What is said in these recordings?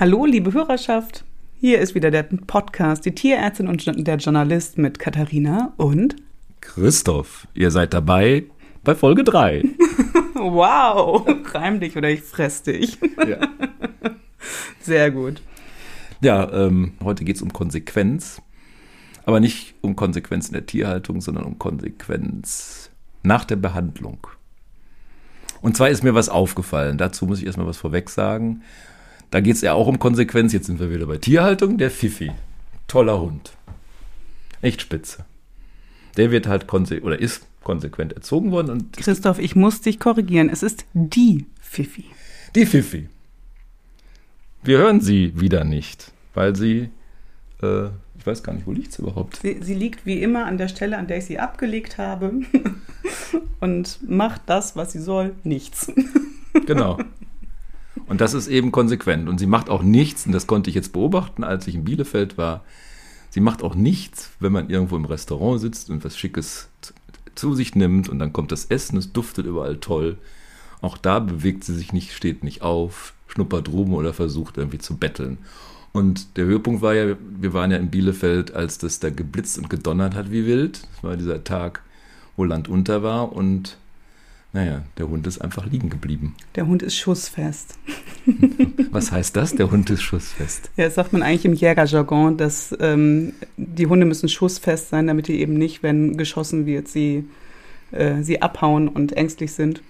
Hallo, liebe Hörerschaft. Hier ist wieder der Podcast Die Tierärztin und der Journalist mit Katharina und Christoph. Ihr seid dabei bei Folge 3. wow, reim dich oder ich fress dich. Ja. Sehr gut. Ja, ähm, heute geht es um Konsequenz. Aber nicht um Konsequenz in der Tierhaltung, sondern um Konsequenz nach der Behandlung. Und zwar ist mir was aufgefallen. Dazu muss ich erstmal was vorweg sagen. Da geht es ja auch um Konsequenz. Jetzt sind wir wieder bei Tierhaltung. Der Fifi. Toller Hund. Echt spitze. Der wird halt konse oder ist konsequent erzogen worden. Und Christoph, ich muss dich korrigieren. Es ist die Fifi. Die Fifi. Wir hören sie wieder nicht, weil sie, äh, ich weiß gar nicht, wo liegt sie überhaupt? Sie, sie liegt wie immer an der Stelle, an der ich sie abgelegt habe und macht das, was sie soll, nichts. Genau. Und das ist eben konsequent. Und sie macht auch nichts, und das konnte ich jetzt beobachten, als ich in Bielefeld war. Sie macht auch nichts, wenn man irgendwo im Restaurant sitzt und was Schickes zu sich nimmt und dann kommt das Essen, es duftet überall toll. Auch da bewegt sie sich nicht, steht nicht auf, schnuppert rum oder versucht irgendwie zu betteln. Und der Höhepunkt war ja, wir waren ja in Bielefeld, als das da geblitzt und gedonnert hat wie wild. Das war dieser Tag, wo Land unter war und naja, der Hund ist einfach liegen geblieben. Der Hund ist schussfest. Was heißt das? Der Hund ist schussfest. Ja, das sagt man eigentlich im Jägerjargon, dass ähm, die Hunde müssen schussfest sein, damit die eben nicht, wenn geschossen wird, sie, äh, sie abhauen und ängstlich sind.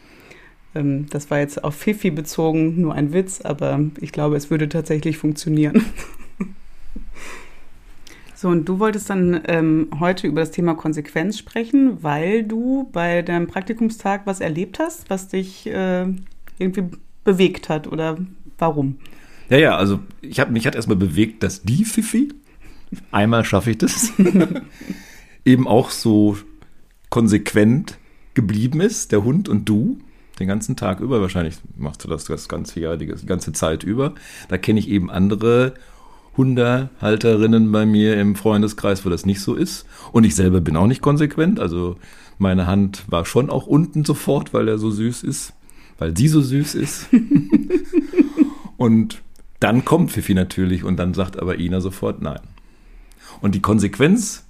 Ähm, das war jetzt auf Fifi bezogen nur ein Witz, aber ich glaube, es würde tatsächlich funktionieren. So, und du wolltest dann ähm, heute über das Thema Konsequenz sprechen, weil du bei deinem Praktikumstag was erlebt hast, was dich äh, irgendwie bewegt hat oder warum? Ja, ja, also ich hab, mich hat erstmal bewegt, dass die Fifi, einmal schaffe ich das, eben auch so konsequent geblieben ist, der Hund und du, den ganzen Tag über. Wahrscheinlich machst du das das ganze Jahr, die ganze Zeit über. Da kenne ich eben andere Hundehalterinnen bei mir im Freundeskreis, wo das nicht so ist. Und ich selber bin auch nicht konsequent. Also meine Hand war schon auch unten sofort, weil er so süß ist, weil sie so süß ist. und dann kommt Fifi natürlich und dann sagt aber Ina sofort nein. Und die Konsequenz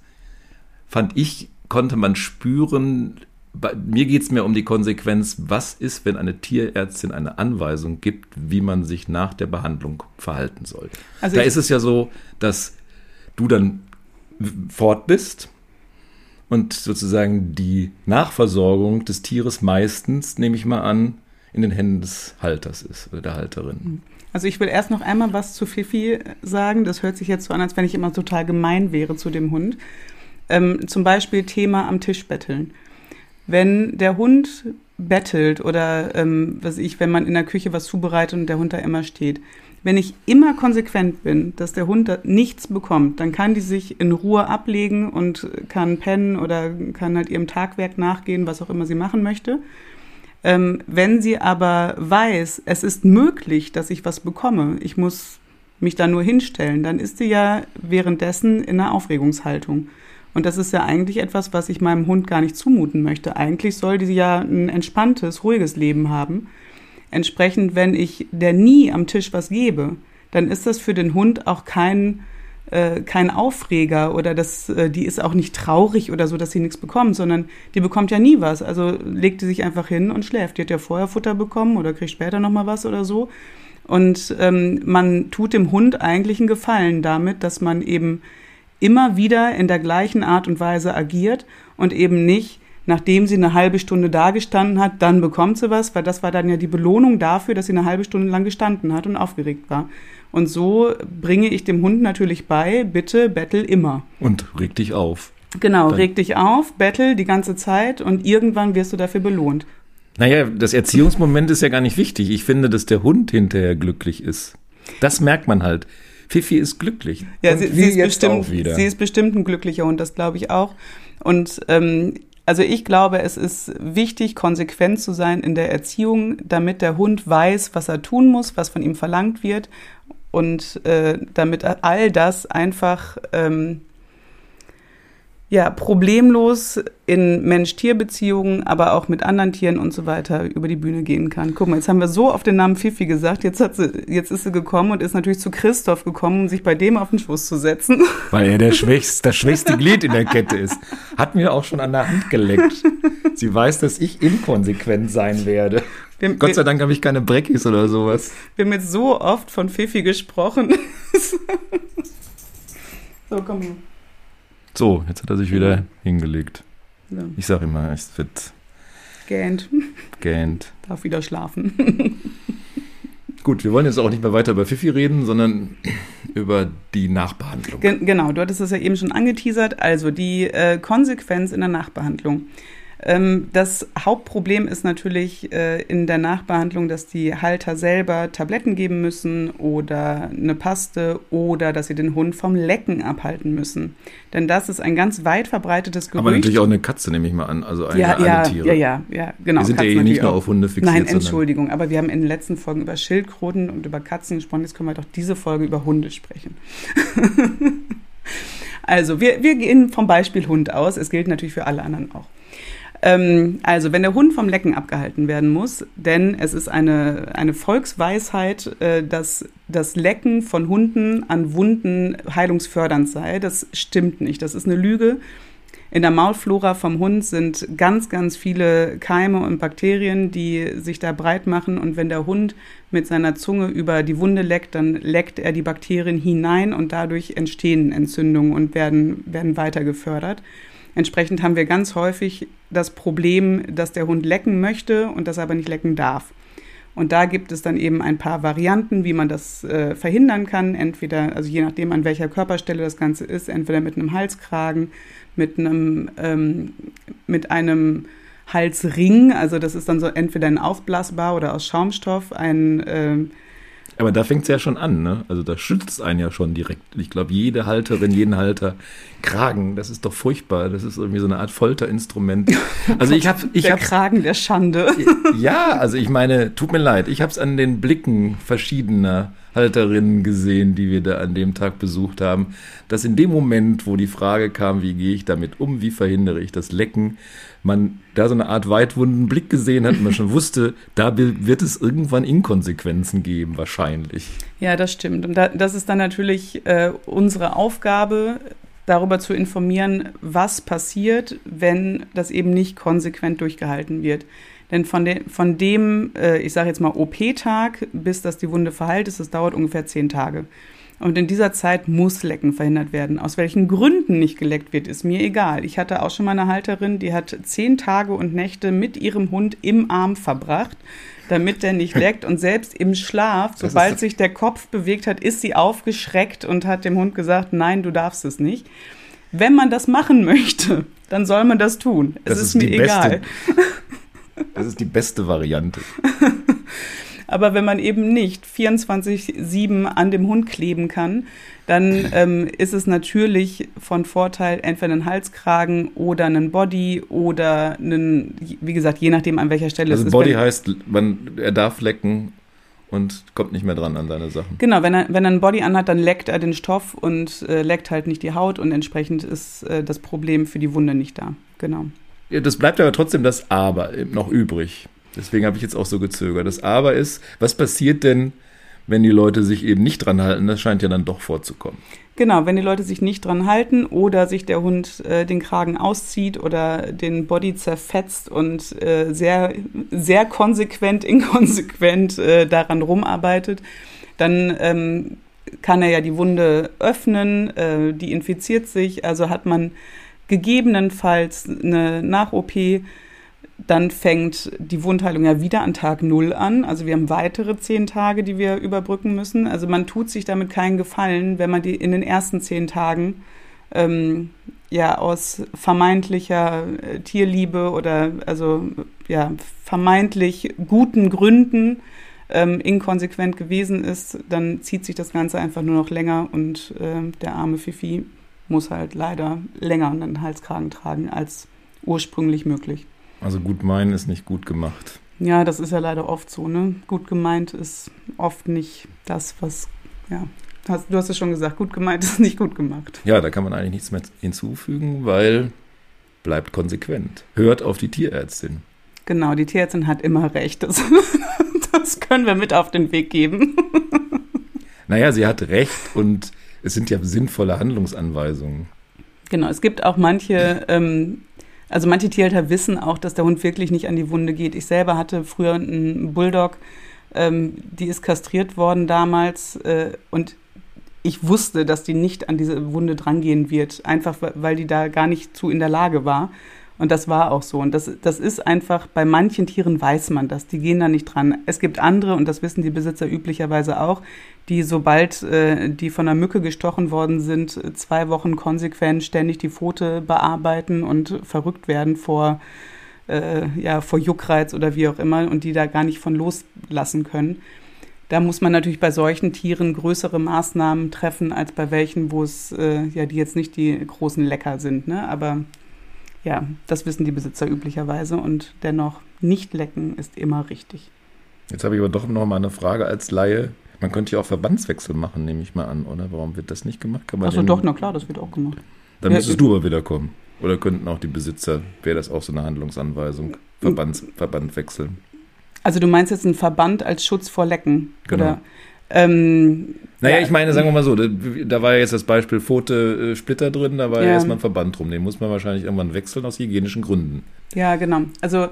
fand ich, konnte man spüren, bei mir geht es mir um die Konsequenz, was ist, wenn eine Tierärztin eine Anweisung gibt, wie man sich nach der Behandlung verhalten soll. Also da ist es ja so, dass du dann fort bist und sozusagen die Nachversorgung des Tieres meistens, nehme ich mal an, in den Händen des Halters ist oder der Halterin. Hm. Also ich will erst noch einmal was zu Fifi sagen. Das hört sich jetzt so an, als wenn ich immer total gemein wäre zu dem Hund. Ähm, zum Beispiel Thema am Tisch betteln wenn der Hund bettelt oder ähm, was ich, wenn man in der Küche was zubereitet und der Hund da immer steht. Wenn ich immer konsequent bin, dass der Hund da nichts bekommt, dann kann die sich in Ruhe ablegen und kann pennen oder kann halt ihrem Tagwerk nachgehen, was auch immer sie machen möchte. Ähm, wenn sie aber weiß, es ist möglich, dass ich was bekomme, ich muss mich da nur hinstellen, dann ist sie ja währenddessen in einer Aufregungshaltung. Und das ist ja eigentlich etwas, was ich meinem Hund gar nicht zumuten möchte. Eigentlich soll die ja ein entspanntes, ruhiges Leben haben. Entsprechend, wenn ich der nie am Tisch was gebe, dann ist das für den Hund auch kein, äh, kein Aufreger oder das, äh, die ist auch nicht traurig oder so, dass sie nichts bekommt, sondern die bekommt ja nie was. Also legt die sich einfach hin und schläft. Die hat ja vorher Futter bekommen oder kriegt später nochmal was oder so. Und ähm, man tut dem Hund eigentlich einen Gefallen damit, dass man eben immer wieder in der gleichen Art und Weise agiert und eben nicht, nachdem sie eine halbe Stunde da gestanden hat, dann bekommt sie was, weil das war dann ja die Belohnung dafür, dass sie eine halbe Stunde lang gestanden hat und aufgeregt war. Und so bringe ich dem Hund natürlich bei, bitte bettel immer. Und reg dich auf. Genau, dann. reg dich auf, bettel die ganze Zeit und irgendwann wirst du dafür belohnt. Naja, das Erziehungsmoment ist ja gar nicht wichtig. Ich finde, dass der Hund hinterher glücklich ist. Das merkt man halt. Fifi ist glücklich. Ja, sie, sie, ist bestimmt, sie ist bestimmt ein glücklicher Hund, das glaube ich auch. Und ähm, also ich glaube, es ist wichtig, konsequent zu sein in der Erziehung, damit der Hund weiß, was er tun muss, was von ihm verlangt wird und äh, damit all das einfach ähm, ja, problemlos in Mensch-Tier-Beziehungen, aber auch mit anderen Tieren und so weiter über die Bühne gehen kann. Guck mal, jetzt haben wir so auf den Namen Fifi gesagt. Jetzt, hat sie, jetzt ist sie gekommen und ist natürlich zu Christoph gekommen, um sich bei dem auf den Schoß zu setzen. Weil er der schwächste, das schwächste Glied in der Kette ist. Hat mir auch schon an der Hand geleckt. Sie weiß, dass ich inkonsequent sein werde. Wir, Gott sei Dank habe ich keine Breckis oder sowas. Wir haben jetzt so oft von Fifi gesprochen. so, komm. So, jetzt hat er sich wieder hingelegt. Ja. Ich sage immer, es wird gähnt. Gähnt. Darf wieder schlafen. Gut, wir wollen jetzt auch nicht mehr weiter über Fifi reden, sondern über die Nachbehandlung. Gen genau, du hattest das ja eben schon angeteasert. Also die äh, Konsequenz in der Nachbehandlung. Ähm, das Hauptproblem ist natürlich äh, in der Nachbehandlung, dass die Halter selber Tabletten geben müssen oder eine Paste oder dass sie den Hund vom Lecken abhalten müssen. Denn das ist ein ganz weit verbreitetes Gerücht. Aber natürlich auch eine Katze, nehme ich mal an. Also eine, ja, eine ja, Tiere. Ja, ja, ja, genau. Wir sind ja nicht nur auf Hunde fixiert. Nein, Entschuldigung, aber wir haben in den letzten Folgen über Schildkröten und über Katzen gesprochen. Jetzt können wir doch diese Folge über Hunde sprechen. also, wir, wir gehen vom Beispiel Hund aus. Es gilt natürlich für alle anderen auch. Ähm, also, wenn der Hund vom Lecken abgehalten werden muss, denn es ist eine, eine Volksweisheit, äh, dass das Lecken von Hunden an Wunden heilungsfördernd sei. Das stimmt nicht. Das ist eine Lüge. In der Maulflora vom Hund sind ganz, ganz viele Keime und Bakterien, die sich da breit machen. Und wenn der Hund mit seiner Zunge über die Wunde leckt, dann leckt er die Bakterien hinein und dadurch entstehen Entzündungen und werden, werden weiter gefördert. Entsprechend haben wir ganz häufig das Problem, dass der Hund lecken möchte und das aber nicht lecken darf. Und da gibt es dann eben ein paar Varianten, wie man das äh, verhindern kann. Entweder, also je nachdem, an welcher Körperstelle das Ganze ist, entweder mit einem Halskragen, mit einem, ähm, mit einem Halsring, also das ist dann so entweder ein aufblasbar oder aus Schaumstoff, ein äh, aber da fängt es ja schon an, ne? Also da schützt es einen ja schon direkt. Ich glaube, jede Halterin, jeden Halter, Kragen, das ist doch furchtbar. Das ist irgendwie so eine Art Folterinstrument. Also ich habe, ich der hab, Kragen der Schande. Ja, also ich meine, tut mir leid, ich habe es an den Blicken verschiedener Halterinnen gesehen, die wir da an dem Tag besucht haben, dass in dem Moment, wo die Frage kam, wie gehe ich damit um, wie verhindere ich das Lecken, man da so eine Art weitwunden Blick gesehen hat und man schon wusste, da wird es irgendwann Inkonsequenzen geben, wahrscheinlich. Ja, das stimmt. Und das ist dann natürlich äh, unsere Aufgabe, darüber zu informieren, was passiert, wenn das eben nicht konsequent durchgehalten wird. Denn von, de, von dem, äh, ich sage jetzt mal OP-Tag, bis dass die Wunde verheilt ist, das dauert ungefähr zehn Tage. Und in dieser Zeit muss Lecken verhindert werden. Aus welchen Gründen nicht geleckt wird, ist mir egal. Ich hatte auch schon mal eine Halterin, die hat zehn Tage und Nächte mit ihrem Hund im Arm verbracht, damit der nicht leckt. Und selbst im Schlaf, sobald sich der Kopf bewegt hat, ist sie aufgeschreckt und hat dem Hund gesagt, nein, du darfst es nicht. Wenn man das machen möchte, dann soll man das tun. Es ist, ist, mir egal. Das ist die beste Variante. Aber wenn man eben nicht 24-7 an dem Hund kleben kann, dann ähm, ist es natürlich von Vorteil, entweder einen Halskragen oder einen Body oder einen, wie gesagt, je nachdem an welcher Stelle also es ist. Body heißt, man, er darf lecken und kommt nicht mehr dran an seine Sachen. Genau, wenn er, wenn er einen Body anhat, dann leckt er den Stoff und äh, leckt halt nicht die Haut und entsprechend ist äh, das Problem für die Wunde nicht da. Genau. Ja, das bleibt aber trotzdem das Aber noch übrig. Deswegen habe ich jetzt auch so gezögert. Das Aber ist, was passiert denn, wenn die Leute sich eben nicht dran halten? Das scheint ja dann doch vorzukommen. Genau, wenn die Leute sich nicht dran halten oder sich der Hund äh, den Kragen auszieht oder den Body zerfetzt und äh, sehr, sehr konsequent, inkonsequent äh, daran rumarbeitet, dann ähm, kann er ja die Wunde öffnen, äh, die infiziert sich, also hat man gegebenenfalls eine Nach-OP dann fängt die Wundheilung ja wieder an Tag Null an. Also wir haben weitere zehn Tage, die wir überbrücken müssen. Also man tut sich damit keinen Gefallen, wenn man die in den ersten zehn Tagen ähm, ja aus vermeintlicher äh, Tierliebe oder also ja vermeintlich guten Gründen ähm, inkonsequent gewesen ist, dann zieht sich das Ganze einfach nur noch länger und äh, der arme Fifi muss halt leider länger einen Halskragen tragen als ursprünglich möglich. Also gut meinen ist nicht gut gemacht. Ja, das ist ja leider oft so, ne? Gut gemeint ist oft nicht das, was, ja. Hast, du hast es schon gesagt, gut gemeint ist nicht gut gemacht. Ja, da kann man eigentlich nichts mehr hinzufügen, weil bleibt konsequent. Hört auf die Tierärztin. Genau, die Tierärztin hat immer recht. Das, das können wir mit auf den Weg geben. Naja, sie hat recht und es sind ja sinnvolle Handlungsanweisungen. Genau, es gibt auch manche, ähm, also manche Tierhalter wissen auch, dass der Hund wirklich nicht an die Wunde geht. Ich selber hatte früher einen Bulldog, ähm, die ist kastriert worden damals äh, und ich wusste, dass die nicht an diese Wunde drangehen wird, einfach weil die da gar nicht zu in der Lage war. Und das war auch so. Und das, das ist einfach, bei manchen Tieren weiß man das, die gehen da nicht dran. Es gibt andere, und das wissen die Besitzer üblicherweise auch, die sobald äh, die von einer Mücke gestochen worden sind, zwei Wochen konsequent ständig die Pfote bearbeiten und verrückt werden vor, äh, ja, vor Juckreiz oder wie auch immer und die da gar nicht von loslassen können. Da muss man natürlich bei solchen Tieren größere Maßnahmen treffen, als bei welchen, wo es, äh, ja, die jetzt nicht die großen Lecker sind. Ne? Aber ja, das wissen die Besitzer üblicherweise und dennoch nicht lecken ist immer richtig. Jetzt habe ich aber doch noch mal eine Frage als Laie. Man könnte ja auch Verbandswechsel machen, nehme ich mal an, oder? Warum wird das nicht gemacht? Achso, doch, na klar, das wird auch gemacht. Dann ja, müsstest du aber wieder kommen. Oder könnten auch die Besitzer, wäre das auch so eine Handlungsanweisung, Verbands, Verband wechseln? Also du meinst jetzt einen Verband als Schutz vor Lecken? Genau. Oder, ähm, naja, ja, ich meine, sagen wir mal so, da, da war ja jetzt das Beispiel Pfote äh, Splitter drin, da war ja, erstmal ein Verband drum. Den muss man wahrscheinlich irgendwann wechseln aus hygienischen Gründen. Ja, genau. Also,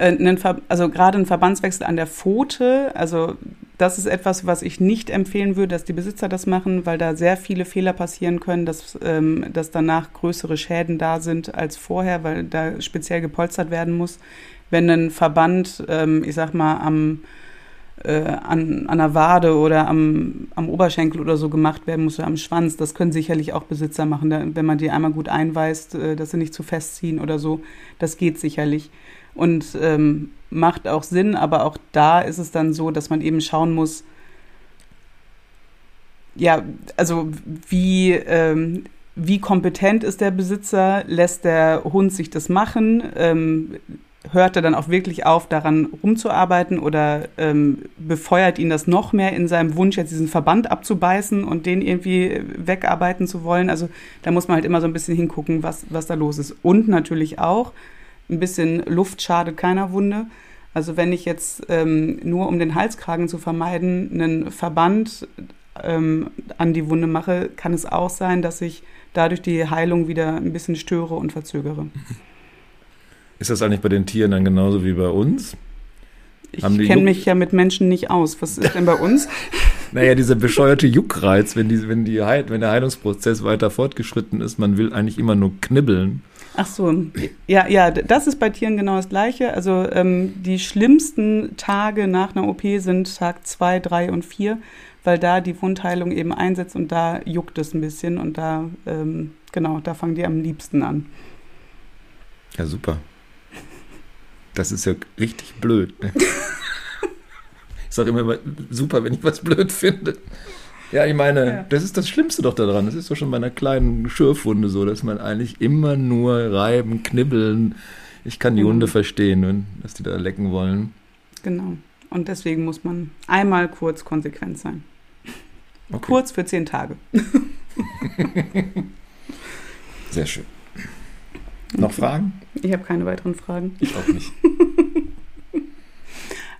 äh, also gerade ein Verbandswechsel an der Pfote, also das ist etwas, was ich nicht empfehlen würde, dass die Besitzer das machen, weil da sehr viele Fehler passieren können, dass, ähm, dass danach größere Schäden da sind als vorher, weil da speziell gepolstert werden muss. Wenn ein Verband, ähm, ich sag mal, am äh, an, an der Wade oder am, am Oberschenkel oder so gemacht werden muss oder am Schwanz. Das können sicherlich auch Besitzer machen, wenn man die einmal gut einweist, äh, dass sie nicht zu festziehen oder so. Das geht sicherlich. Und ähm, macht auch Sinn, aber auch da ist es dann so, dass man eben schauen muss, ja, also wie, ähm, wie kompetent ist der Besitzer? Lässt der Hund sich das machen? Ähm, hört er dann auch wirklich auf, daran rumzuarbeiten oder ähm, befeuert ihn das noch mehr in seinem Wunsch, jetzt diesen Verband abzubeißen und den irgendwie wegarbeiten zu wollen? Also da muss man halt immer so ein bisschen hingucken, was, was da los ist. Und natürlich auch, ein bisschen Luft schadet keiner Wunde. Also wenn ich jetzt ähm, nur um den Halskragen zu vermeiden, einen Verband ähm, an die Wunde mache, kann es auch sein, dass ich dadurch die Heilung wieder ein bisschen störe und verzögere. Ist das eigentlich bei den Tieren dann genauso wie bei uns? Ich kenne mich ja mit Menschen nicht aus. Was ist denn bei uns? naja, dieser bescheuerte Juckreiz, wenn, die, wenn, die wenn der Heilungsprozess weiter fortgeschritten ist, man will eigentlich immer nur knibbeln. Ach so, ja, ja, das ist bei Tieren genau das Gleiche. Also ähm, die schlimmsten Tage nach einer OP sind Tag zwei, drei und vier, weil da die Wundheilung eben einsetzt und da juckt es ein bisschen und da, ähm, genau, da fangen die am liebsten an. Ja, super. Das ist ja richtig blöd. Ne? ich sage immer, super, wenn ich was blöd finde. Ja, ich meine, ja. das ist das Schlimmste doch daran. Das ist doch schon bei einer kleinen Schürfwunde so, dass man eigentlich immer nur reiben, knibbeln. Ich kann die mhm. Hunde verstehen, dass die da lecken wollen. Genau. Und deswegen muss man einmal kurz konsequent sein. Okay. Kurz für zehn Tage. Sehr schön. Noch Fragen? Ich habe keine weiteren Fragen. Ich auch nicht.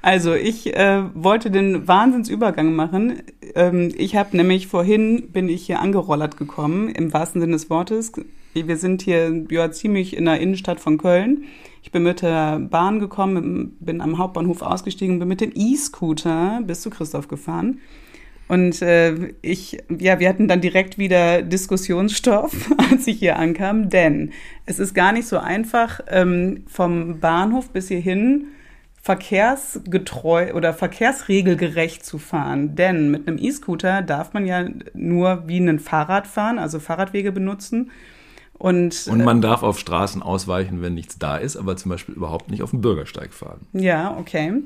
Also, ich äh, wollte den Wahnsinnsübergang machen. Ähm, ich habe nämlich vorhin, bin ich hier angerollert gekommen, im wahrsten Sinne des Wortes. Wir sind hier ja, ziemlich in der Innenstadt von Köln. Ich bin mit der Bahn gekommen, bin am Hauptbahnhof ausgestiegen, bin mit dem E-Scooter bis zu Christoph gefahren. Und äh, ich, ja, wir hatten dann direkt wieder Diskussionsstoff, als ich hier ankam, denn es ist gar nicht so einfach, ähm, vom Bahnhof bis hierhin verkehrsgetreu oder verkehrsregelgerecht zu fahren. Denn mit einem E-Scooter darf man ja nur wie ein Fahrrad fahren, also Fahrradwege benutzen. Und, und man äh, darf auf Straßen ausweichen, wenn nichts da ist, aber zum Beispiel überhaupt nicht auf dem Bürgersteig fahren. Ja, okay.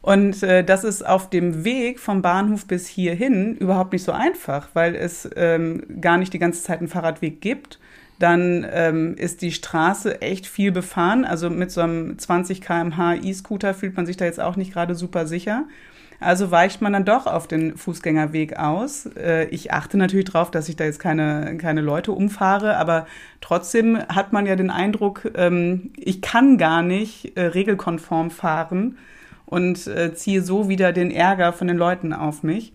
Und äh, das ist auf dem Weg vom Bahnhof bis hierhin überhaupt nicht so einfach, weil es ähm, gar nicht die ganze Zeit einen Fahrradweg gibt. Dann ähm, ist die Straße echt viel befahren. Also mit so einem 20 km/h E-Scooter fühlt man sich da jetzt auch nicht gerade super sicher. Also weicht man dann doch auf den Fußgängerweg aus. Äh, ich achte natürlich darauf, dass ich da jetzt keine, keine Leute umfahre, aber trotzdem hat man ja den Eindruck, ähm, ich kann gar nicht äh, regelkonform fahren und äh, ziehe so wieder den Ärger von den Leuten auf mich.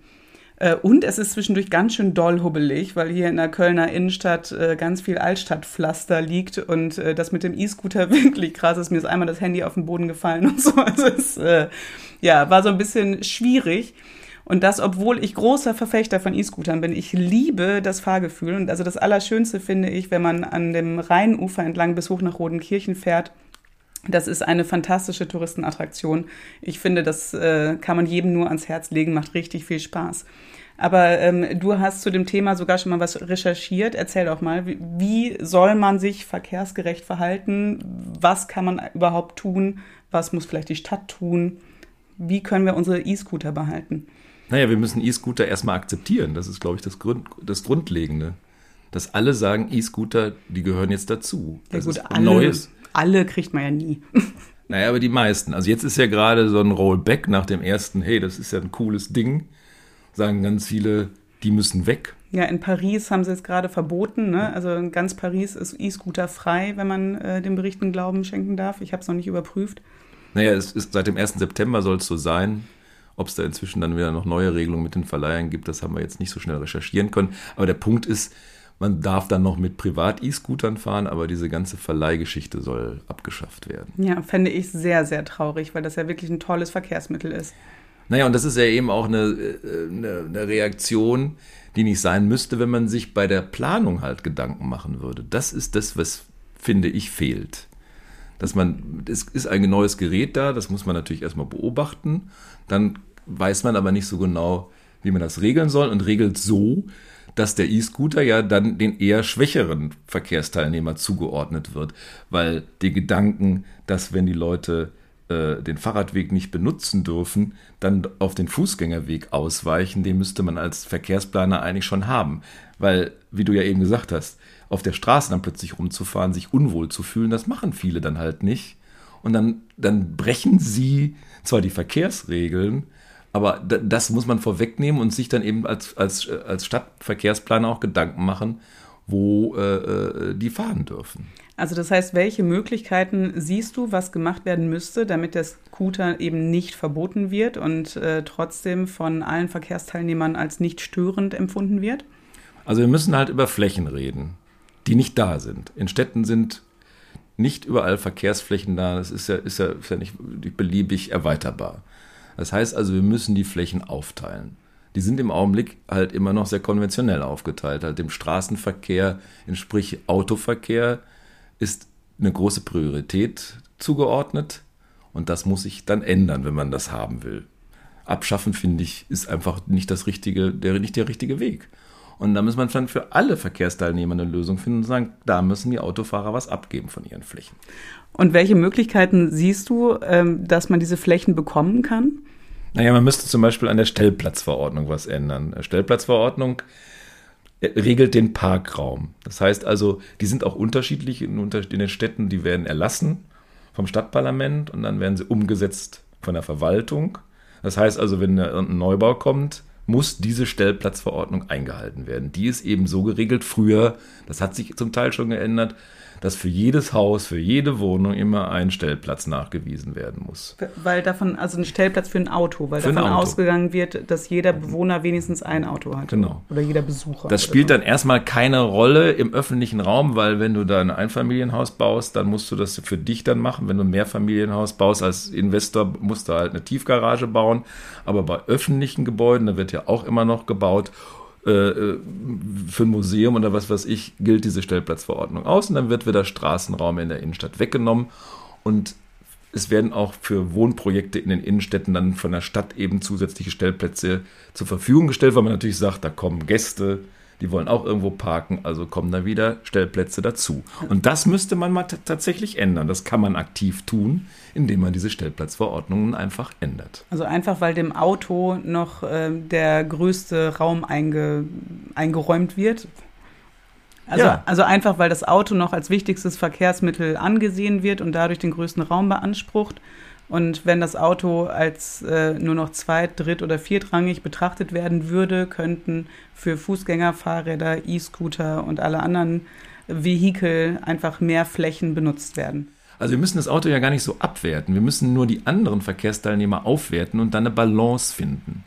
Und es ist zwischendurch ganz schön doll hubbelig, weil hier in der Kölner Innenstadt ganz viel Altstadtpflaster liegt und das mit dem E-Scooter wirklich krass ist. Mir ist einmal das Handy auf den Boden gefallen und so. Also es ja, war so ein bisschen schwierig. Und das, obwohl ich großer Verfechter von E-Scootern bin. Ich liebe das Fahrgefühl. Und also das Allerschönste finde ich, wenn man an dem Rheinufer entlang bis hoch nach Rodenkirchen fährt. Das ist eine fantastische Touristenattraktion. Ich finde, das äh, kann man jedem nur ans Herz legen, macht richtig viel Spaß. Aber ähm, du hast zu dem Thema sogar schon mal was recherchiert. Erzähl doch mal, wie, wie soll man sich verkehrsgerecht verhalten? Was kann man überhaupt tun? Was muss vielleicht die Stadt tun? wie können wir unsere E-Scooter behalten? Naja, wir müssen E-Scooter erstmal akzeptieren. Das ist, glaube ich, das, Grund, das Grundlegende. Dass alle sagen, E-Scooter, die gehören jetzt dazu. Das ja gut, ist alle, Neues. Alle kriegt man ja nie. Naja, aber die meisten. Also jetzt ist ja gerade so ein Rollback nach dem ersten, hey, das ist ja ein cooles Ding. Sagen ganz viele, die müssen weg. Ja, in Paris haben sie es gerade verboten. Ne? Also in ganz Paris ist E-Scooter frei, wenn man äh, den Berichten Glauben schenken darf. Ich habe es noch nicht überprüft. Naja, es ist seit dem 1. September soll es so sein. Ob es da inzwischen dann wieder noch neue Regelungen mit den Verleihern gibt, das haben wir jetzt nicht so schnell recherchieren können. Aber der Punkt ist, man darf dann noch mit Privat-E-Scootern fahren, aber diese ganze Verleihgeschichte soll abgeschafft werden. Ja, fände ich sehr, sehr traurig, weil das ja wirklich ein tolles Verkehrsmittel ist. Naja, und das ist ja eben auch eine, äh, eine, eine, Reaktion, die nicht sein müsste, wenn man sich bei der Planung halt Gedanken machen würde. Das ist das, was, finde ich, fehlt dass man, es ist ein neues Gerät da, das muss man natürlich erstmal beobachten. Dann weiß man aber nicht so genau, wie man das regeln soll und regelt so, dass der E-Scooter ja dann den eher schwächeren Verkehrsteilnehmer zugeordnet wird, weil die Gedanken, dass wenn die Leute äh, den Fahrradweg nicht benutzen dürfen, dann auf den Fußgängerweg ausweichen, den müsste man als Verkehrsplaner eigentlich schon haben, weil, wie du ja eben gesagt hast, auf der Straße dann plötzlich rumzufahren, sich unwohl zu fühlen, das machen viele dann halt nicht. Und dann, dann brechen sie zwar die Verkehrsregeln, aber das muss man vorwegnehmen und sich dann eben als, als, als Stadtverkehrsplaner auch Gedanken machen, wo äh, äh, die fahren dürfen. Also das heißt, welche Möglichkeiten siehst du, was gemacht werden müsste, damit der Scooter eben nicht verboten wird und äh, trotzdem von allen Verkehrsteilnehmern als nicht störend empfunden wird? Also wir müssen halt über Flächen reden die nicht da sind. In Städten sind nicht überall Verkehrsflächen da. Das ist ja, ist ja, ist ja nicht beliebig erweiterbar. Das heißt also, wir müssen die Flächen aufteilen. Die sind im Augenblick halt immer noch sehr konventionell aufgeteilt. Halt dem Straßenverkehr, sprich Autoverkehr, ist eine große Priorität zugeordnet. Und das muss sich dann ändern, wenn man das haben will. Abschaffen, finde ich, ist einfach nicht das richtige, der, nicht der richtige Weg. Und da muss man dann für alle Verkehrsteilnehmer eine Lösung finden und sagen, da müssen die Autofahrer was abgeben von ihren Flächen. Und welche Möglichkeiten siehst du, ähm, dass man diese Flächen bekommen kann? Naja, man müsste zum Beispiel an der Stellplatzverordnung was ändern. Stellplatzverordnung äh, regelt den Parkraum. Das heißt also, die sind auch unterschiedlich in, den Städten, die werden erlassen vom Stadtparlament und dann werden sie umgesetzt von der Verwaltung. Das heißt also, wenn ein Neubau kommt, muss diese Stellplatzverordnung eingehalten werden. Die ist eben so geregelt. Früher, das hat sich zum Teil schon geändert, dass für jedes Haus, für jede Wohnung immer ein Stellplatz nachgewiesen werden muss. Weil davon, also ein Stellplatz für ein Auto, weil für davon Auto. ausgegangen wird, dass jeder Bewohner wenigstens ein Auto hat. Genau. Oder jeder Besucher. Das spielt so. dann erstmal keine Rolle im öffentlichen Raum, weil wenn du da ein Einfamilienhaus baust, dann musst du das für dich dann machen. Wenn du ein Mehrfamilienhaus baust als Investor, musst du halt eine Tiefgarage bauen. Aber bei öffentlichen Gebäuden, da wird ja auch immer noch gebaut für ein Museum oder was weiß ich, gilt diese Stellplatzverordnung aus und dann wird wieder Straßenraum in der Innenstadt weggenommen und es werden auch für Wohnprojekte in den Innenstädten dann von der Stadt eben zusätzliche Stellplätze zur Verfügung gestellt, weil man natürlich sagt, da kommen Gäste, die wollen auch irgendwo parken, also kommen da wieder Stellplätze dazu. Und das müsste man mal tatsächlich ändern. Das kann man aktiv tun, indem man diese Stellplatzverordnungen einfach ändert. Also einfach, weil dem Auto noch äh, der größte Raum einge, eingeräumt wird. Also, ja. also einfach, weil das Auto noch als wichtigstes Verkehrsmittel angesehen wird und dadurch den größten Raum beansprucht Und wenn das Auto als äh, nur noch zweit-, dritt- oder viertrangig betrachtet werden würde, könnten für Fußgänger, Fahrräder, E-Scooter und alle anderen Vehikel einfach mehr Flächen benutzt werden. Also wir müssen das Auto ja gar nicht so abwerten. Wir müssen nur die anderen Verkehrsteilnehmer aufwerten und dann eine Balance finden.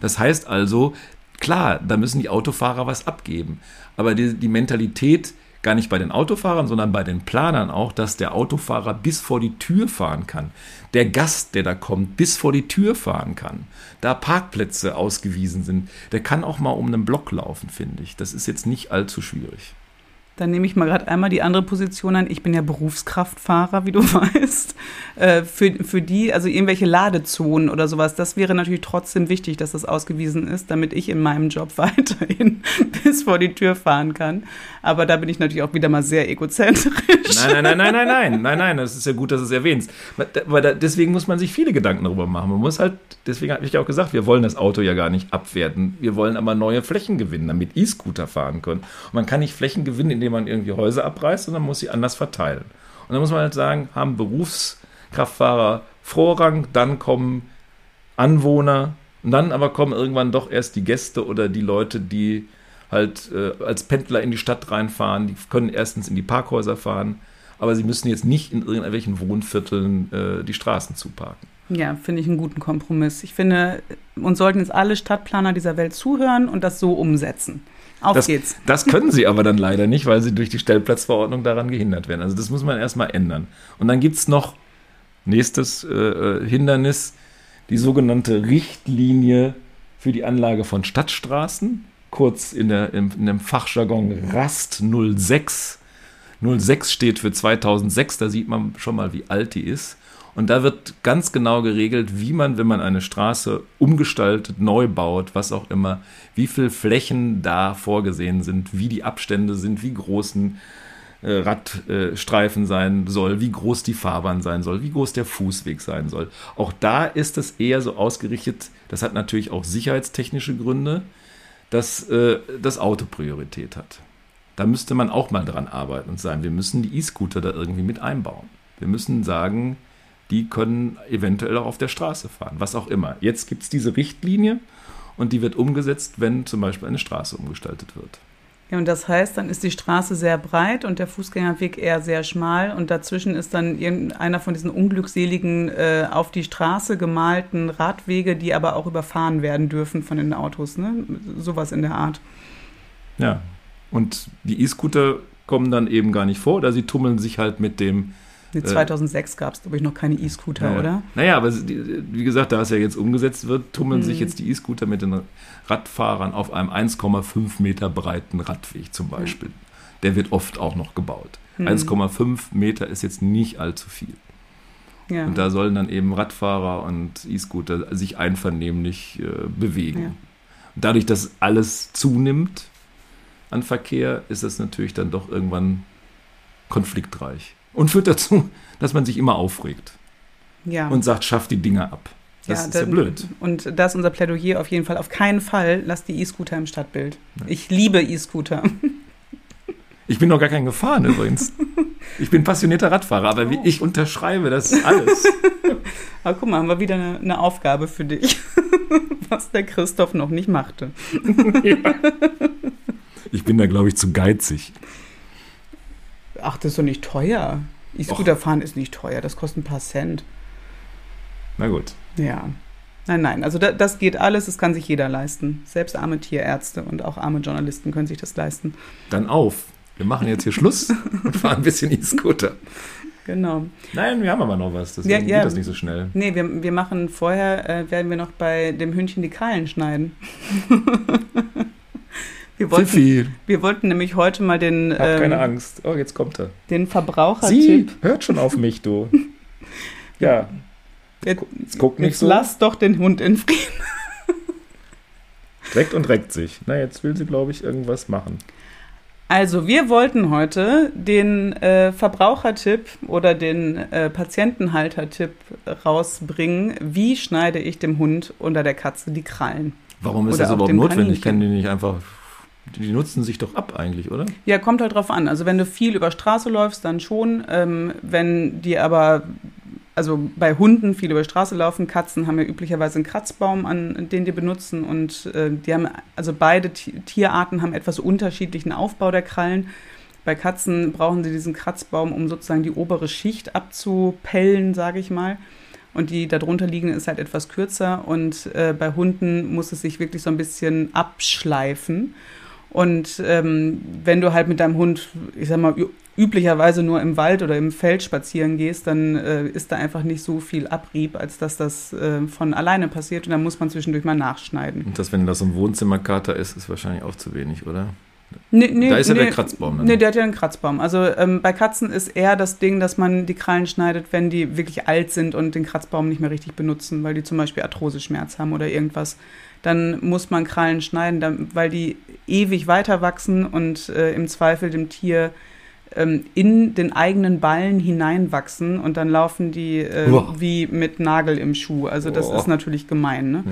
Das heißt also, klar, da müssen die Autofahrer was abgeben. Aber die, die Mentalität gar nicht bei den Autofahrern, sondern bei den Planern auch, dass der Autofahrer bis vor die Tür fahren kann. Der Gast, der da kommt, bis vor die Tür fahren kann. Da Parkplätze ausgewiesen sind, der kann auch mal um einen Block laufen, finde ich. Das ist jetzt nicht allzu schwierig. Dann nehme ich mal gerade einmal die andere Position an. Ich bin ja Berufskraftfahrer, wie du weißt. Äh, für, für die, also irgendwelche Ladezonen oder sowas, das wäre natürlich trotzdem wichtig, dass das ausgewiesen ist, damit ich in meinem Job weiterhin bis vor die Tür fahren kann. Aber da bin ich natürlich auch wieder mal sehr egozentrisch. Nein, nein, nein, nein, nein, nein, nein, nein. Das ist ja gut, dass du es erwähnst. Weil deswegen muss man sich viele Gedanken darüber machen. Man muss halt, deswegen habe ich ja auch gesagt, wir wollen das Auto ja gar nicht abwerten. Wir wollen aber neue Flächen gewinnen, damit E-Scooter fahren können. Und man kann nicht Flächen gewinnen, indem man irgendwie Häuser abreißt, sondern muss sie anders verteilen. Und dann muss man halt sagen, haben Berufskraftfahrer Vorrang, dann kommen Anwohner und dann aber kommen irgendwann doch erst die Gäste oder die Leute, die halt äh, als Pendler in die Stadt reinfahren. Die können erstens in die Parkhäuser fahren, aber sie müssen jetzt nicht in irgendwelchen Wohnvierteln äh, die Straßen zuparken. Ja, finde ich einen guten Kompromiss. Ich finde, uns sollten jetzt alle Stadtplaner dieser Welt zuhören und das so umsetzen. Auf das, geht's. Das können sie aber dann leider nicht, weil sie durch die Stellplatzverordnung daran gehindert werden. Also das muss man erstmal ändern. Und dann gibt es noch nächstes äh, äh, Hindernis, die sogenannte Richtlinie für die Anlage von Stadtstraßen, kurz in, der, in, in dem Fachjargon RAST 06. 06 steht für 2006, da sieht man schon mal, wie alt die ist. Und da wird ganz genau geregelt, wie man, wenn man eine Straße umgestaltet, neu baut, was auch immer, wie viele Flächen da vorgesehen sind, wie die Abstände sind, wie groß ein äh, Radstreifen sein soll, wie groß die Fahrbahn sein soll, wie groß der Fußweg sein soll. Auch da ist es eher so ausgerichtet, das hat natürlich auch sicherheitstechnische Gründe, dass äh, das Auto Priorität hat. Da müsste man auch mal dran arbeiten und sagen, wir müssen die E-Scooter da irgendwie mit einbauen. Wir müssen sagen, die können eventuell auch auf der Straße fahren, was auch immer. Jetzt gibt es diese Richtlinie und die wird umgesetzt, wenn zum Beispiel eine Straße umgestaltet wird. Ja, und das heißt, dann ist die Straße sehr breit und der Fußgängerweg eher sehr schmal und dazwischen ist dann irgendeiner von diesen unglückseligen äh, auf die Straße gemalten Radwege, die aber auch überfahren werden dürfen von den Autos, ne? Sowas in der Art. Ja, und die E-Scooter kommen dann eben gar nicht vor, oder sie tummeln sich halt mit dem Nee, 2006 gab es, glaube ich, noch keine E-Scooter, naja. oder? Naja, aber wie gesagt, da es ja jetzt umgesetzt wird, tummeln hm. sich jetzt die E-Scooter mit den Radfahrern auf einem 1,5 Meter breiten Radweg zum Beispiel. Hm. Der wird oft auch noch gebaut. Hm. 1,5 Meter ist jetzt nicht allzu viel. Ja. Und da sollen dann eben Radfahrer und E-Scooter sich einvernehmlich äh, bewegen. Ja. Und dadurch, dass alles zunimmt an Verkehr, ist das natürlich dann doch irgendwann konfliktreich und führt dazu, dass man sich immer aufregt. Ja. Und sagt, schafft die Dinger ab. Das ja, ist ja blöd. Und das ist unser Plädoyer auf jeden Fall. Auf keinen Fall lasst die E-Scooter im Stadtbild. Ja. Ich liebe E-Scooter. Ich bin noch gar keinen gefahren übrigens. Ich bin passionierter Radfahrer, aber oh. ich unterschreibe das alles. aber guck mal, haben wir wieder eine, eine Aufgabe für dich, was der Christoph noch nicht machte. Ja. Ich bin da, glaube ich, zu geizig. Ach, das ist doch nicht teuer. E-Scooter fahren ist nicht teuer, das kostet ein paar Cent. Na gut. Ja. Nein, nein, also da, das geht alles, das kann sich jeder leisten. Selbst arme Tierärzte und auch arme Journalisten können sich das leisten. Dann auf. Wir machen jetzt hier Schluss und fahren ein bisschen E-Scooter. Genau. Nein, wir haben aber noch was, deswegen ja, ja. geht das nicht so schnell. Nee, wir, wir machen vorher, äh, werden wir noch bei dem Hündchen die Krallen schneiden. Wir wollten, Fifi. wir wollten nämlich heute mal den. Hab ähm, keine Angst. Oh, jetzt kommt er. Den Verbrauchertipp. Sie hört schon auf mich, du. ja. Jetzt, jetzt guck nicht jetzt so. Lass doch den Hund in Frieden. Reckt und reckt sich. Na, jetzt will sie, glaube ich, irgendwas machen. Also, wir wollten heute den äh, Verbrauchertipp oder den äh, Patientenhaltertipp rausbringen. Wie schneide ich dem Hund unter der Katze die Krallen? Warum ist oder das überhaupt notwendig? Kann die nicht einfach die nutzen sich doch ab eigentlich, oder? Ja, kommt halt drauf an. Also wenn du viel über Straße läufst, dann schon. Ähm, wenn die aber also bei Hunden viel über Straße laufen, Katzen haben ja üblicherweise einen Kratzbaum, an den die benutzen und äh, die haben, also beide Tierarten haben etwas unterschiedlichen Aufbau der Krallen. Bei Katzen brauchen sie diesen Kratzbaum, um sozusagen die obere Schicht abzupellen, sage ich mal. Und die darunter liegende ist halt etwas kürzer. Und äh, bei Hunden muss es sich wirklich so ein bisschen abschleifen. Und ähm, wenn du halt mit deinem Hund, ich sag mal, üblicherweise nur im Wald oder im Feld spazieren gehst, dann äh, ist da einfach nicht so viel Abrieb, als dass das äh, von alleine passiert und dann muss man zwischendurch mal nachschneiden. Und das, wenn das so ein Wohnzimmerkater ist, ist wahrscheinlich auch zu wenig, oder? Nee, nee, da ist ja nee, der Kratzbaum. Dann. Nee, der hat ja einen Kratzbaum. Also ähm, bei Katzen ist eher das Ding, dass man die Krallen schneidet, wenn die wirklich alt sind und den Kratzbaum nicht mehr richtig benutzen, weil die zum Beispiel Arthroseschmerz haben oder irgendwas. Dann muss man Krallen schneiden, weil die ewig weiter wachsen und äh, im Zweifel dem Tier ähm, in den eigenen Ballen hineinwachsen und dann laufen die äh, wie mit Nagel im Schuh. Also das oh. ist natürlich gemein. Ne?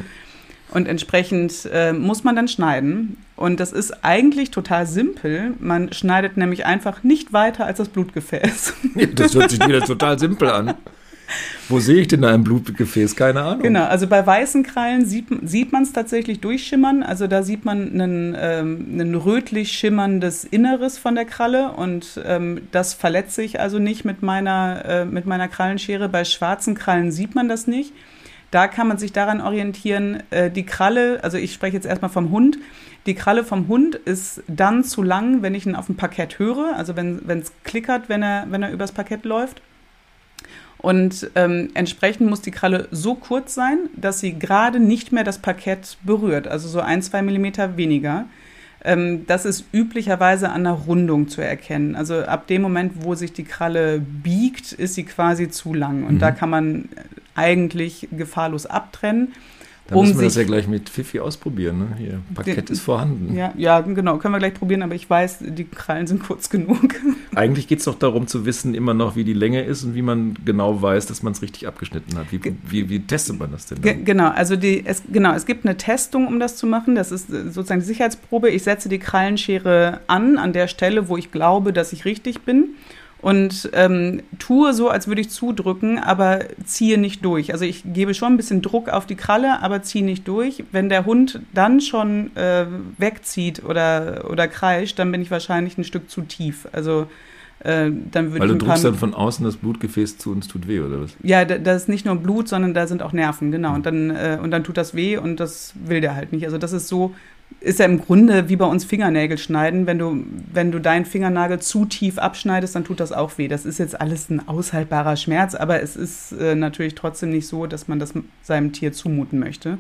Und entsprechend äh, muss man dann schneiden. Und das ist eigentlich total simpel. Man schneidet nämlich einfach nicht weiter als das Blutgefäß. das hört sich wieder total simpel an. Wo sehe ich denn da ein Blutgefäß? Keine Ahnung. Genau, also bei weißen Krallen sieht, sieht man es tatsächlich durchschimmern. Also da sieht man einen, ähm, ein rötlich schimmerndes Inneres von der Kralle und ähm, das verletzt sich also nicht mit meiner, äh, mit meiner Krallenschere. Bei schwarzen Krallen sieht man das nicht. Da kann man sich daran orientieren, äh, die Kralle, also ich spreche jetzt erstmal vom Hund, die Kralle vom Hund ist dann zu lang, wenn ich ihn auf dem Parkett höre, also wenn es klickert, wenn er, wenn er übers Parkett läuft. Und ähm, entsprechend muss die Kralle so kurz sein, dass sie gerade nicht mehr das Parkett berührt, also so ein, zwei Millimeter weniger. Ähm, das ist üblicherweise an der Rundung zu erkennen. Also ab dem Moment, wo sich die Kralle biegt, ist sie quasi zu lang. Und mhm. da kann man eigentlich gefahrlos abtrennen. Da um müssen wir das ja gleich mit Fifi ausprobieren. Ne? Hier, Parkett den, ist vorhanden. Ja, ja, genau, können wir gleich probieren, aber ich weiß, die Krallen sind kurz genug. Eigentlich geht es doch darum zu wissen, immer noch, wie die Länge ist und wie man genau weiß, dass man es richtig abgeschnitten hat. Wie, wie, wie, testet man das denn? Dann? Genau, also die, es, genau, es gibt eine Testung, um das zu machen. Das ist äh, sozusagen die Sicherheitsprobe. Ich setze die Krallenschere an, an der Stelle, wo ich glaube, dass ich richtig bin und ähm, tue so, als würde ich zudrücken, aber ziehe nicht durch. Also ich gebe schon ein bisschen Druck auf die Kralle, aber ziehe nicht durch. Wenn der Hund dann schon äh, wegzieht oder, oder kreischt, dann bin ich wahrscheinlich ein Stück zu tief. Also äh, dann Weil du drückst dann von außen das Blutgefäß zu und es tut weh, oder was? Ja, da, das ist nicht nur Blut, sondern da sind auch Nerven, genau. Und dann, äh, und dann tut das weh und das will der halt nicht. Also das ist so, ist ja im Grunde wie bei uns Fingernägel schneiden. Wenn du, wenn du deinen Fingernagel zu tief abschneidest, dann tut das auch weh. Das ist jetzt alles ein aushaltbarer Schmerz, aber es ist äh, natürlich trotzdem nicht so, dass man das seinem Tier zumuten möchte.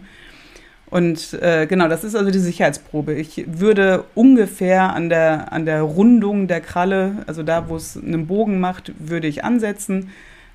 Und äh, genau, das ist also die Sicherheitsprobe. Ich würde ungefähr an der, an der Rundung der Kralle, also da, wo es einen Bogen macht, würde ich ansetzen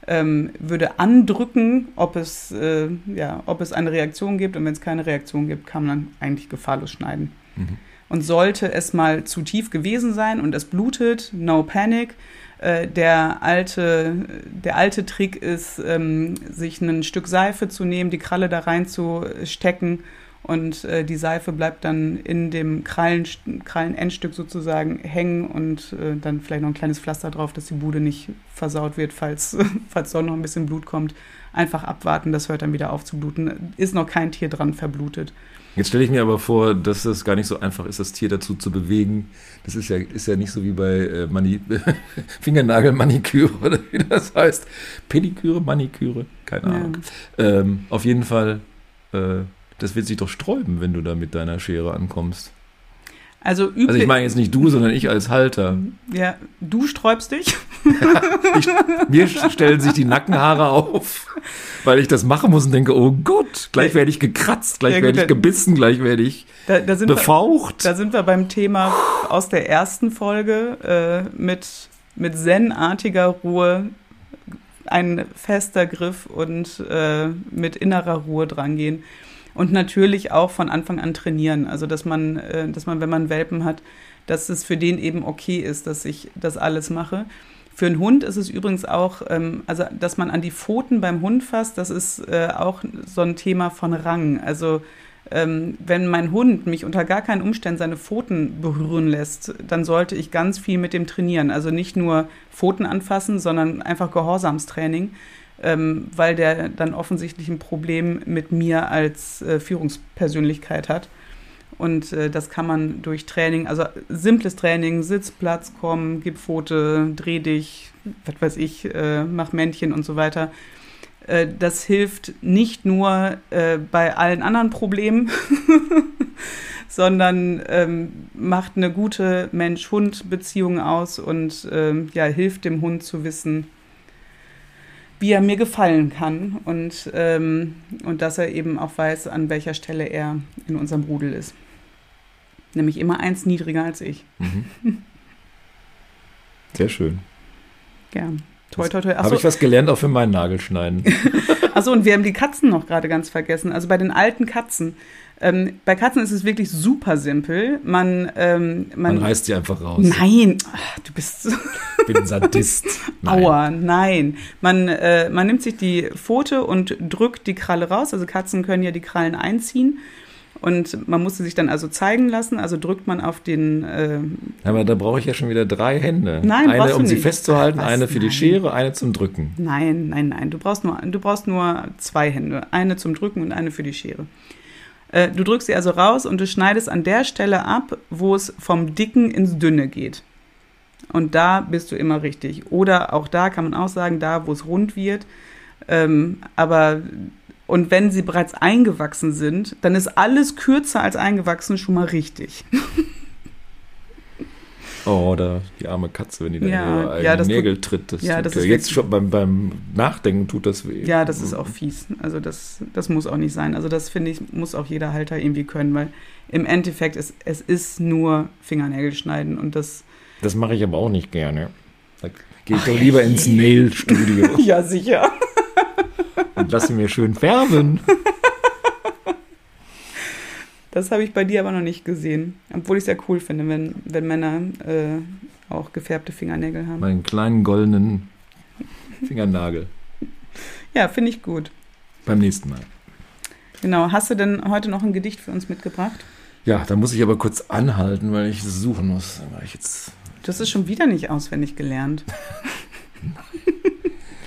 ähm, würde andrücken, ob es, äh, ja, ob es eine Reaktion gibt. Und wenn es keine Reaktion gibt, kann man eigentlich gefahrlos schneiden. Mhm. Und sollte es mal zu tief gewesen sein und es blutet, no panic. Äh, der, alte, der alte Trick ist, ähm, sich ein Stück Seife zu nehmen, die Kralle da reinzustecken und äh, die Seife bleibt dann in dem Krallen, Krallenendstück sozusagen hängen und äh, dann vielleicht noch ein kleines Pflaster drauf, dass die Bude nicht versaut wird, falls, falls doch noch ein bisschen Blut kommt. Einfach abwarten, das hört dann wieder auf zu bluten. Ist noch kein Tier dran verblutet. Jetzt stelle ich mir aber vor, dass es gar nicht so einfach ist, das Tier dazu zu bewegen. Das ist ja, ist ja nicht so wie bei äh, Mani Fingernagelmaniküre oder wie das heißt. Pediküre, Maniküre, keine Ahnung. Ja. Ähm, auf jeden Fall äh, das wird sich doch sträuben, wenn du da mit deiner Schere ankommst. Also, also ich meine jetzt nicht du, sondern ich als Halter. Ja, du sträubst dich. ich, mir stellen sich die Nackenhaare auf, weil ich das machen muss und denke, oh Gott, gleich werde ich gekratzt, gleich ja, werde ich gebissen, gleich werde ich da, da befaucht. Wir, da sind wir beim Thema aus der ersten Folge äh, mit, mit zen-artiger Ruhe ein fester Griff und äh, mit innerer Ruhe drangehen und natürlich auch von Anfang an trainieren. Also dass man, äh, dass man, wenn man Welpen hat, dass es für den eben okay ist, dass ich das alles mache. Für einen Hund ist es übrigens auch, ähm, also dass man an die Pfoten beim Hund fasst, das ist äh, auch so ein Thema von Rang. Also ähm, wenn mein Hund mich unter gar keinen Umständen seine Pfoten berühren lässt, dann sollte ich ganz viel mit dem trainieren. Also nicht nur Pfoten anfassen, sondern einfach Gehorsamstraining ähm, weil der dann offensichtlich ein Problem mit mir als äh, Führungspersönlichkeit hat. Und äh, das kann man durch Training, also simples Training, Sitz, Platz, komm, gib Pfote, dreh dich, was weiß ich, äh, mach Männchen und so weiter. Äh, das hilft nicht nur äh, bei allen anderen Problemen, sondern ähm, macht eine gute Mensch-Hund-Beziehung aus und ähm, ja, hilft dem Hund zu wissen, wie er mir gefallen kann und, ähm, und dass er eben auch weiß, an welcher Stelle er in unserem Rudel ist. Nämlich immer eins niedriger als ich. Mhm. Sehr schön. Gern. Toi, toi, toi. Habe ich was gelernt auch für meinen Nagelschneiden. Achso, und wir haben die Katzen noch gerade ganz vergessen. Also bei den alten Katzen. Ähm, bei Katzen ist es wirklich super simpel. Man, ähm, man, man reißt die einfach raus. Nein, Ach, du bist. Ich bin ein Sadist. Nein. Aua, nein. Man, äh, man nimmt sich die Pfote und drückt die Kralle raus. Also Katzen können ja die Krallen einziehen. Und man musste sich dann also zeigen lassen, also drückt man auf den. Äh Aber da brauche ich ja schon wieder drei Hände. Nein, eine, um nicht. sie festzuhalten, Was? eine für nein. die Schere, eine zum Drücken. Nein, nein, nein. Du brauchst nur, du brauchst nur zwei Hände. Eine zum Drücken und eine für die Schere. Äh, du drückst sie also raus und du schneidest an der Stelle ab, wo es vom Dicken ins Dünne geht. Und da bist du immer richtig. Oder auch da kann man auch sagen, da, wo es rund wird. Ähm, aber und wenn sie bereits eingewachsen sind, dann ist alles kürzer als eingewachsen schon mal richtig. Oh, oder die arme Katze, wenn die da ja, ihre ja, Nägel tut, tritt. Das ja, das ist jetzt schon beim, beim Nachdenken tut das weh. Ja, das ist auch fies. Also das, das muss auch nicht sein. Also das finde ich, muss auch jeder Halter irgendwie können, weil im Endeffekt ist es ist nur Fingernägel schneiden und das. Das mache ich aber auch nicht gerne. Da gehe ich doch lieber ins Nail-Studio. ja, sicher und lasse mir schön färben. Das habe ich bei dir aber noch nicht gesehen. Obwohl ich es ja cool finde, wenn, wenn Männer äh, auch gefärbte Fingernägel haben. Meinen kleinen goldenen Fingernagel. Ja, finde ich gut. Beim nächsten Mal. Genau. Hast du denn heute noch ein Gedicht für uns mitgebracht? Ja, da muss ich aber kurz anhalten, weil ich es suchen muss. Weil ich jetzt du hast es schon wieder nicht auswendig gelernt.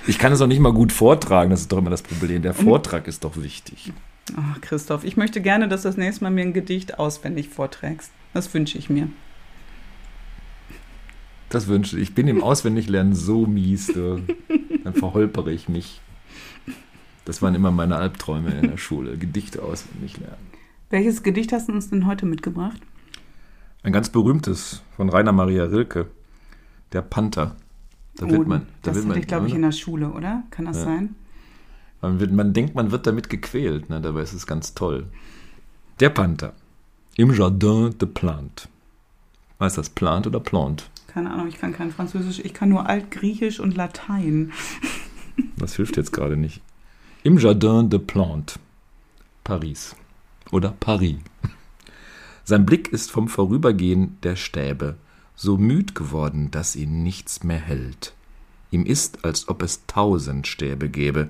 Ich kann es auch nicht mal gut vortragen, das ist doch immer das Problem. Der Vortrag ist doch wichtig. Ach, Christoph, ich möchte gerne, dass du das nächste Mal mir ein Gedicht auswendig vorträgst. Das wünsche ich mir. Das wünsche ich. Ich bin im Auswendiglernen so mies. Du. Dann verholpere ich mich. Das waren immer meine Albträume in der Schule. Gedichte auswendig lernen. Welches Gedicht hast du uns denn heute mitgebracht? Ein ganz berühmtes von Rainer Maria Rilke. Der Panther. Da oh, wird man, da das wird hatte ich, glaube ich, in der Schule, oder? Kann das ja. sein? Man, wird, man, denkt, man wird damit gequält, ne? dabei ist es ganz toll. Der Panther. Im Jardin de Plante. Heißt das Plant oder Plant? Keine Ahnung, ich kann kein Französisch, ich kann nur Altgriechisch und Latein. Das hilft jetzt gerade nicht. Im Jardin de Plante. Paris. Oder Paris. Sein Blick ist vom Vorübergehen der Stäbe so müd geworden, dass ihn nichts mehr hält. Ihm ist, als ob es tausend Stäbe gäbe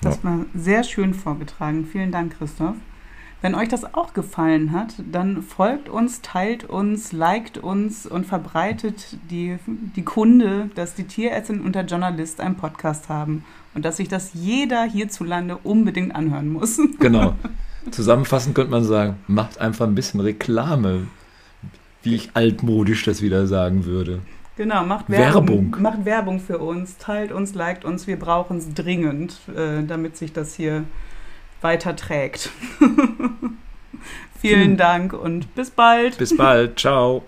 Das ja. war sehr schön vorgetragen. Vielen Dank, Christoph. Wenn euch das auch gefallen hat, dann folgt uns, teilt uns, liked uns und verbreitet die, die Kunde, dass die Tierärztin und der Journalist einen Podcast haben und dass sich das jeder hierzulande unbedingt anhören muss. Genau. Zusammenfassend könnte man sagen, macht einfach ein bisschen Reklame wie ich altmodisch das wieder sagen würde. Genau, macht Werbung, Werbung. Macht Werbung für uns, teilt uns, liked uns. Wir brauchen es dringend, äh, damit sich das hier weiter trägt. Vielen hm. Dank und bis bald. Bis bald. Ciao.